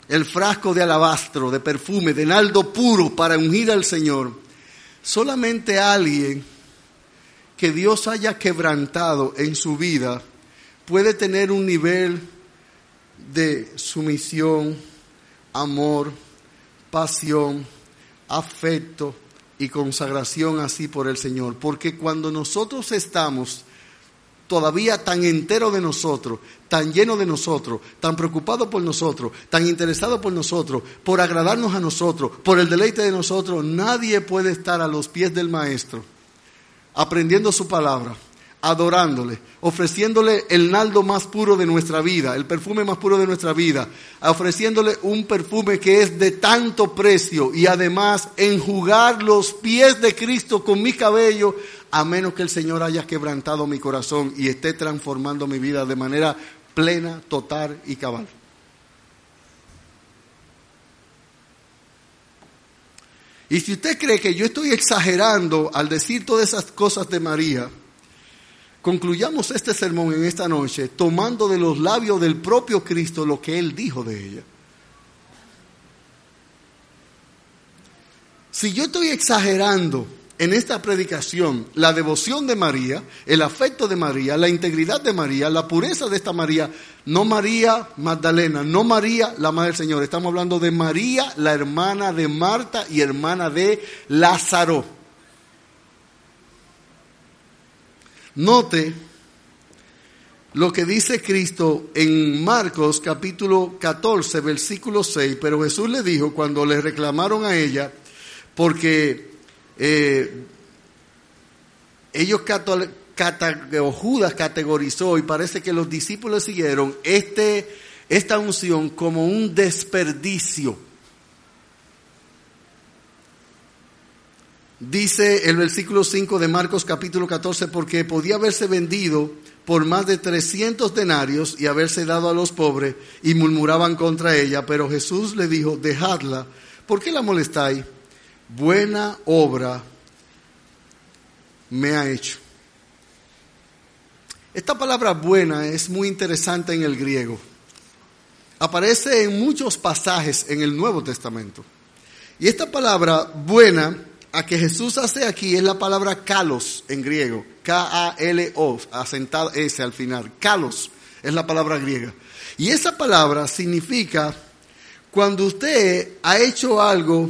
el frasco de alabastro, de perfume, de naldo puro para ungir al Señor, solamente alguien que Dios haya quebrantado en su vida puede tener un nivel de sumisión, amor, pasión, afecto y consagración así por el Señor. Porque cuando nosotros estamos todavía tan entero de nosotros, tan lleno de nosotros, tan preocupado por nosotros, tan interesado por nosotros, por agradarnos a nosotros, por el deleite de nosotros, nadie puede estar a los pies del Maestro aprendiendo su palabra adorándole, ofreciéndole el naldo más puro de nuestra vida, el perfume más puro de nuestra vida, ofreciéndole un perfume que es de tanto precio y además enjugar los pies de Cristo con mi cabello, a menos que el Señor haya quebrantado mi corazón y esté transformando mi vida de manera plena, total y cabal. Y si usted cree que yo estoy exagerando al decir todas esas cosas de María, concluyamos este sermón en esta noche tomando de los labios del propio Cristo lo que Él dijo de ella. Si yo estoy exagerando en esta predicación la devoción de María, el afecto de María, la integridad de María, la pureza de esta María, no María Magdalena, no María la Madre del Señor, estamos hablando de María, la hermana de Marta y hermana de Lázaro. Note lo que dice Cristo en Marcos capítulo 14, versículo 6, pero Jesús le dijo cuando le reclamaron a ella, porque eh, ellos Judas categorizó y parece que los discípulos siguieron este, esta unción como un desperdicio. Dice el versículo 5 de Marcos capítulo 14, porque podía haberse vendido por más de 300 denarios y haberse dado a los pobres y murmuraban contra ella, pero Jesús le dijo, dejadla, ¿por qué la molestáis? Buena obra me ha hecho. Esta palabra buena es muy interesante en el griego. Aparece en muchos pasajes en el Nuevo Testamento. Y esta palabra buena a que Jesús hace aquí es la palabra kalos en griego. K-A-L-O, asentado S al final. Kalos es la palabra griega. Y esa palabra significa cuando usted ha hecho algo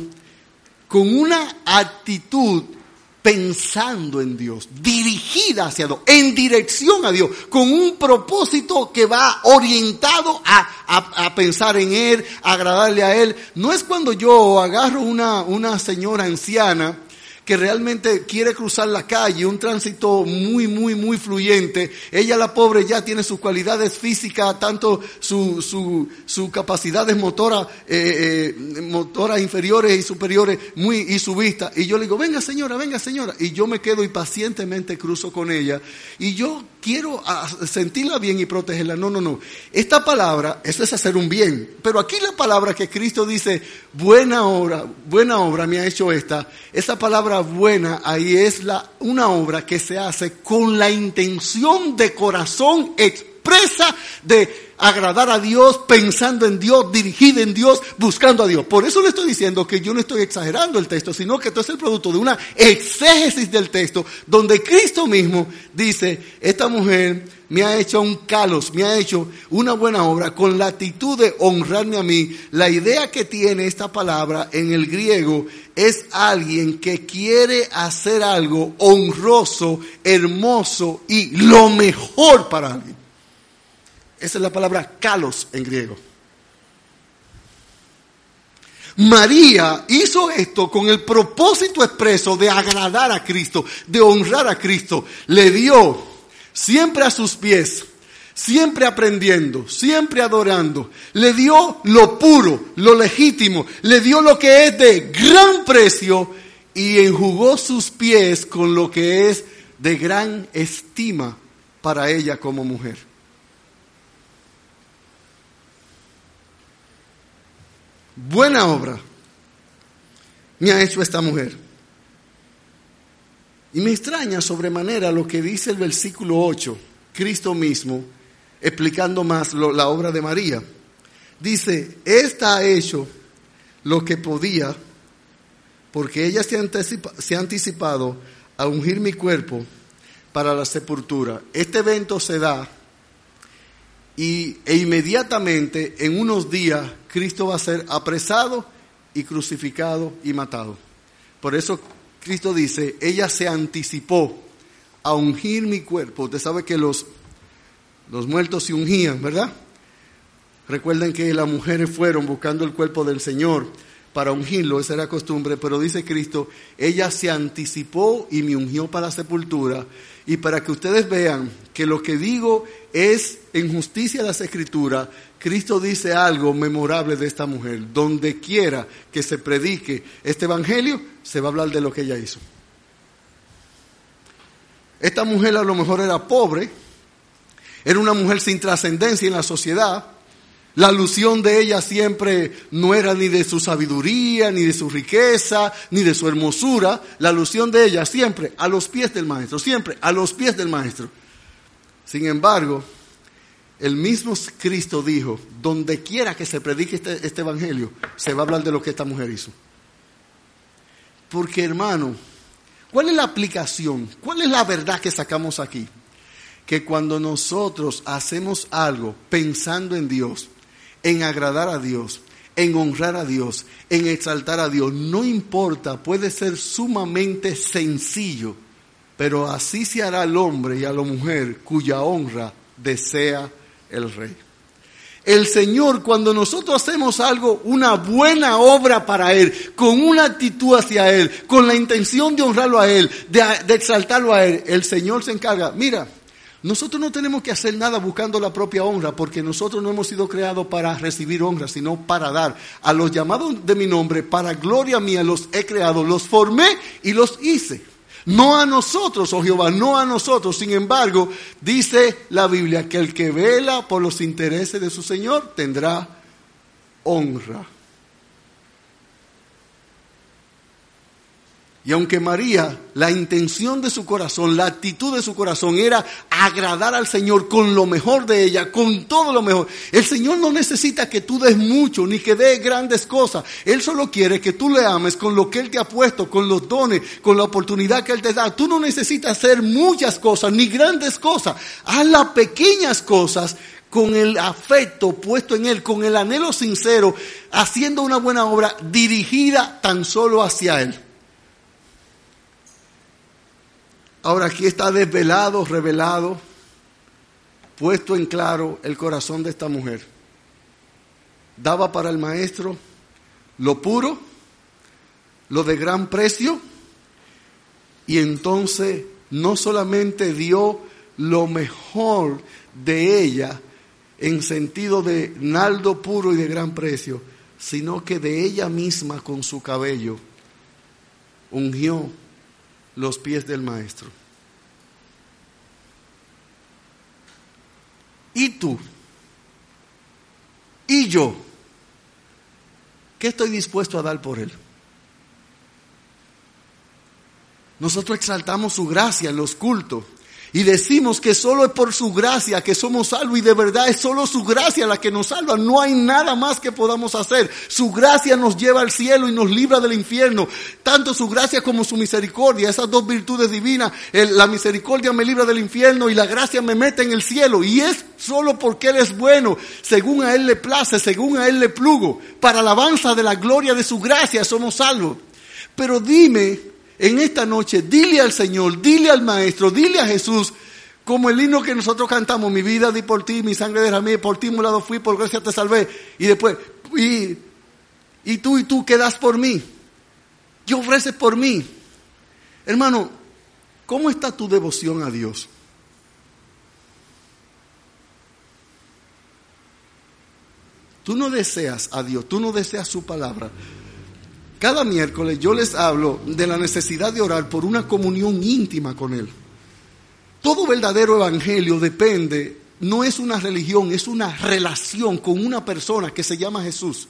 con una actitud pensando en Dios, dirigida hacia Dios, en dirección a Dios, con un propósito que va orientado a, pensar en Él, a agradarle a Él. No es cuando yo agarro una, una señora anciana que realmente quiere cruzar la calle, un tránsito muy, muy, muy fluyente. Ella, la pobre, ya tiene sus cualidades físicas, tanto sus su, su capacidades motoras, eh, eh, motoras inferiores y superiores, muy, y su vista. Y yo le digo, venga señora, venga señora. Y yo me quedo y pacientemente cruzo con ella. Y yo quiero ah, sentirla bien y protegerla. No, no, no. Esta palabra, eso es hacer un bien. Pero aquí la palabra que Cristo dice, buena obra, buena obra me ha hecho esta. Esa palabra buena ahí es la, una obra que se hace con la intención de corazón expresa de agradar a Dios, pensando en Dios, dirigida en Dios, buscando a Dios. Por eso le estoy diciendo que yo no estoy exagerando el texto, sino que esto es el producto de una exégesis del texto, donde Cristo mismo dice, esta mujer me ha hecho un calos, me ha hecho una buena obra con la actitud de honrarme a mí. La idea que tiene esta palabra en el griego es alguien que quiere hacer algo honroso, hermoso y lo mejor para alguien. Esa es la palabra kalos en griego. María hizo esto con el propósito expreso de agradar a Cristo, de honrar a Cristo. Le dio siempre a sus pies, siempre aprendiendo, siempre adorando. Le dio lo puro, lo legítimo, le dio lo que es de gran precio y enjugó sus pies con lo que es de gran estima para ella como mujer. Buena obra me ha hecho esta mujer. Y me extraña sobremanera lo que dice el versículo 8, Cristo mismo, explicando más la obra de María. Dice, esta ha hecho lo que podía, porque ella se, se ha anticipado a ungir mi cuerpo para la sepultura. Este evento se da y, e inmediatamente, en unos días, Cristo va a ser apresado y crucificado y matado. Por eso Cristo dice, ella se anticipó a ungir mi cuerpo. Usted sabe que los, los muertos se ungían, ¿verdad? Recuerden que las mujeres fueron buscando el cuerpo del Señor para ungirlo, esa era costumbre, pero dice Cristo, ella se anticipó y me ungió para la sepultura. Y para que ustedes vean que lo que digo es en justicia de las escrituras, Cristo dice algo memorable de esta mujer. Donde quiera que se predique este evangelio, se va a hablar de lo que ella hizo. Esta mujer a lo mejor era pobre, era una mujer sin trascendencia en la sociedad, la alusión de ella siempre no era ni de su sabiduría, ni de su riqueza, ni de su hermosura. La alusión de ella siempre a los pies del maestro, siempre a los pies del maestro. Sin embargo, el mismo Cristo dijo, donde quiera que se predique este, este evangelio, se va a hablar de lo que esta mujer hizo. Porque hermano, ¿cuál es la aplicación? ¿Cuál es la verdad que sacamos aquí? Que cuando nosotros hacemos algo pensando en Dios, en agradar a Dios, en honrar a Dios, en exaltar a Dios. No importa, puede ser sumamente sencillo, pero así se hará al hombre y a la mujer cuya honra desea el rey. El Señor, cuando nosotros hacemos algo, una buena obra para Él, con una actitud hacia Él, con la intención de honrarlo a Él, de, de exaltarlo a Él, el Señor se encarga. Mira, nosotros no tenemos que hacer nada buscando la propia honra, porque nosotros no hemos sido creados para recibir honra, sino para dar. A los llamados de mi nombre, para gloria mía los he creado, los formé y los hice. No a nosotros, oh Jehová, no a nosotros. Sin embargo, dice la Biblia que el que vela por los intereses de su Señor tendrá honra. Y aunque María, la intención de su corazón, la actitud de su corazón era agradar al Señor con lo mejor de ella, con todo lo mejor. El Señor no necesita que tú des mucho ni que des grandes cosas. Él solo quiere que tú le ames con lo que Él te ha puesto, con los dones, con la oportunidad que Él te da. Tú no necesitas hacer muchas cosas ni grandes cosas. Haz las pequeñas cosas con el afecto puesto en Él, con el anhelo sincero, haciendo una buena obra dirigida tan solo hacia Él. Ahora aquí está desvelado, revelado, puesto en claro el corazón de esta mujer. Daba para el maestro lo puro, lo de gran precio Y entonces no solamente dio lo mejor de ella en sentido de naldo puro y de gran precio, sino que de ella misma con su cabello ungió los pies del maestro. ¿Y tú? ¿Y yo? ¿Qué estoy dispuesto a dar por él? Nosotros exaltamos su gracia en los cultos y decimos que solo es por su gracia que somos salvos y de verdad es solo su gracia la que nos salva. No hay nada más que podamos hacer. Su gracia nos lleva al cielo y nos libra del infierno. Tanto su gracia como su misericordia, esas dos virtudes divinas, la misericordia me libra del infierno y la gracia me mete en el cielo. Y es solo porque Él es bueno, según a Él le place, según a Él le plugo. Para alabanza de la gloria de su gracia somos salvos. Pero dime, en esta noche, dile al Señor, dile al Maestro, dile a Jesús, como el himno que nosotros cantamos, mi vida di por ti, mi sangre derramé, por ti lado fui, por gracia te salvé. Y después, y, y tú y tú quedas por mí. ¿Qué ofreces por mí? Hermano, ¿cómo está tu devoción a Dios? Tú no deseas a Dios, tú no deseas su palabra. Cada miércoles yo les hablo de la necesidad de orar por una comunión íntima con Él. Todo verdadero evangelio depende, no es una religión, es una relación con una persona que se llama Jesús.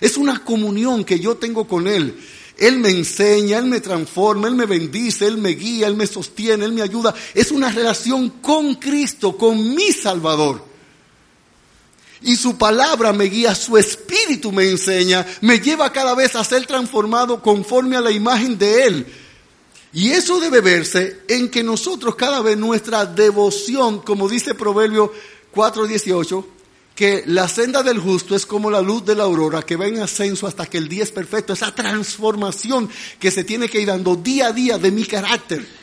Es una comunión que yo tengo con Él. Él me enseña, Él me transforma, Él me bendice, Él me guía, Él me sostiene, Él me ayuda. Es una relación con Cristo, con mi Salvador y su palabra me guía, su espíritu me enseña, me lleva cada vez a ser transformado conforme a la imagen de Él. Y eso debe verse en que nosotros cada vez nuestra devoción, como dice Proverbio 4:18, que la senda del justo es como la luz de la aurora que va en ascenso hasta que el día es perfecto, esa transformación que se tiene que ir dando día a día de mi carácter.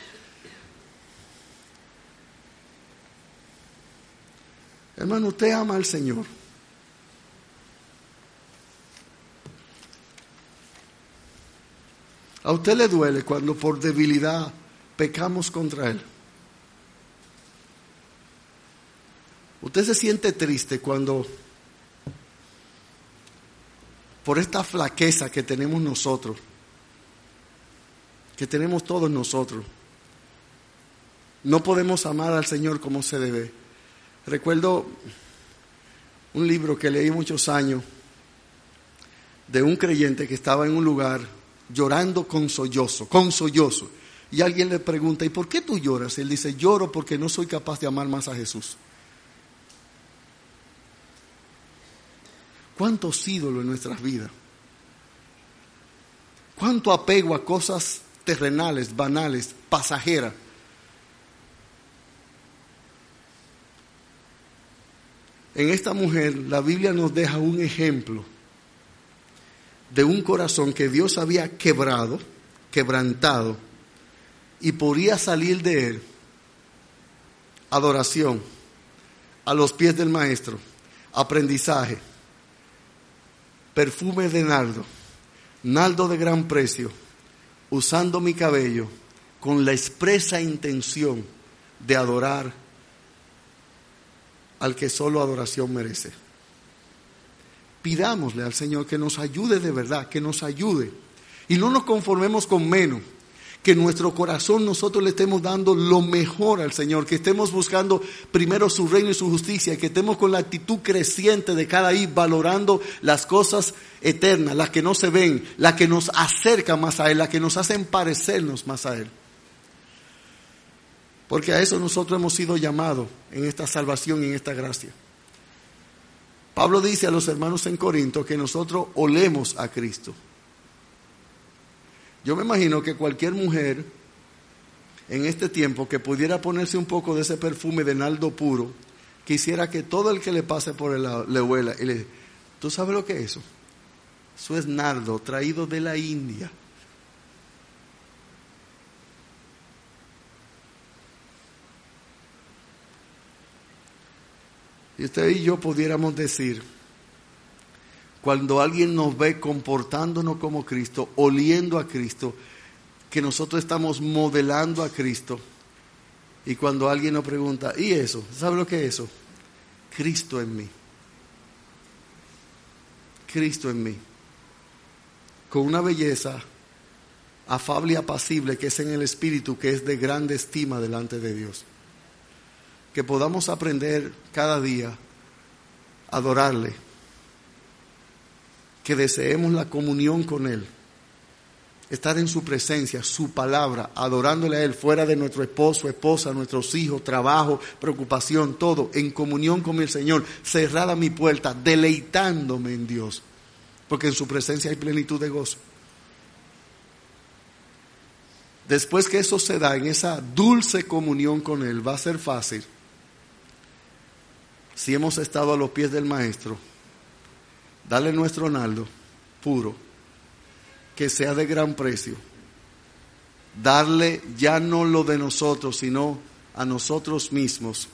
Hermano, usted ama al Señor. A usted le duele cuando por debilidad pecamos contra Él. Usted se siente triste cuando por esta flaqueza que tenemos nosotros, que tenemos todos nosotros, no podemos amar al Señor como se debe. Recuerdo un libro que leí muchos años de un creyente que estaba en un lugar llorando con sollozo, con sollozo. Y alguien le pregunta, ¿y por qué tú lloras? Él dice, lloro porque no soy capaz de amar más a Jesús. ¿Cuántos ídolos en nuestras vidas? ¿Cuánto apego a cosas terrenales, banales, pasajeras? En esta mujer la Biblia nos deja un ejemplo de un corazón que Dios había quebrado, quebrantado, y podía salir de él adoración a los pies del maestro, aprendizaje, perfume de nardo, nardo de gran precio, usando mi cabello con la expresa intención de adorar al que solo adoración merece. Pidámosle al Señor que nos ayude de verdad, que nos ayude. Y no nos conformemos con menos. Que nuestro corazón nosotros le estemos dando lo mejor al Señor, que estemos buscando primero su reino y su justicia, que estemos con la actitud creciente de cada día valorando las cosas eternas, las que no se ven, las que nos acercan más a Él, las que nos hacen parecernos más a Él. Porque a eso nosotros hemos sido llamados en esta salvación en esta gracia. Pablo dice a los hermanos en Corinto que nosotros olemos a Cristo. Yo me imagino que cualquier mujer en este tiempo que pudiera ponerse un poco de ese perfume de naldo puro, quisiera que todo el que le pase por el lado le huela y le ¿tú sabes lo que es eso? Eso es nardo traído de la India. Y usted y yo pudiéramos decir, cuando alguien nos ve comportándonos como Cristo, oliendo a Cristo, que nosotros estamos modelando a Cristo. Y cuando alguien nos pregunta, ¿y eso? ¿Sabe lo que es eso? Cristo en mí. Cristo en mí. Con una belleza afable y apacible que es en el Espíritu, que es de grande estima delante de Dios. Que podamos aprender cada día a adorarle. Que deseemos la comunión con Él estar en su presencia, su palabra, adorándole a Él fuera de nuestro esposo, esposa, nuestros hijos, trabajo, preocupación, todo, en comunión con el Señor, cerrada mi puerta, deleitándome en Dios, porque en su presencia hay plenitud de gozo. Después que eso se da en esa dulce comunión con Él, va a ser fácil. Si hemos estado a los pies del Maestro, darle nuestro naldo puro que sea de gran precio. Darle ya no lo de nosotros, sino a nosotros mismos.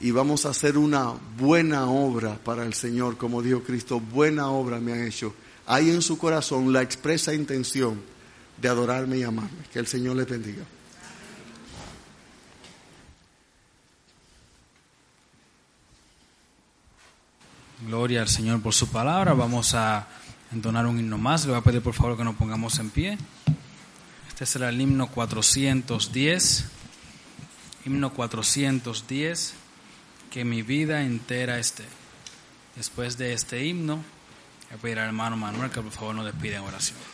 Y vamos a hacer una buena obra para el Señor, como dijo Cristo, buena obra me han hecho. Hay en su corazón la expresa intención de adorarme y amarme. Que el Señor le bendiga. Gloria al Señor por su palabra. Vamos a entonar un himno más. Le voy a pedir por favor que nos pongamos en pie. Este será el himno 410. Himno 410. Que mi vida entera esté. Después de este himno, voy a pedir al hermano Manuel que por favor nos despide en oración.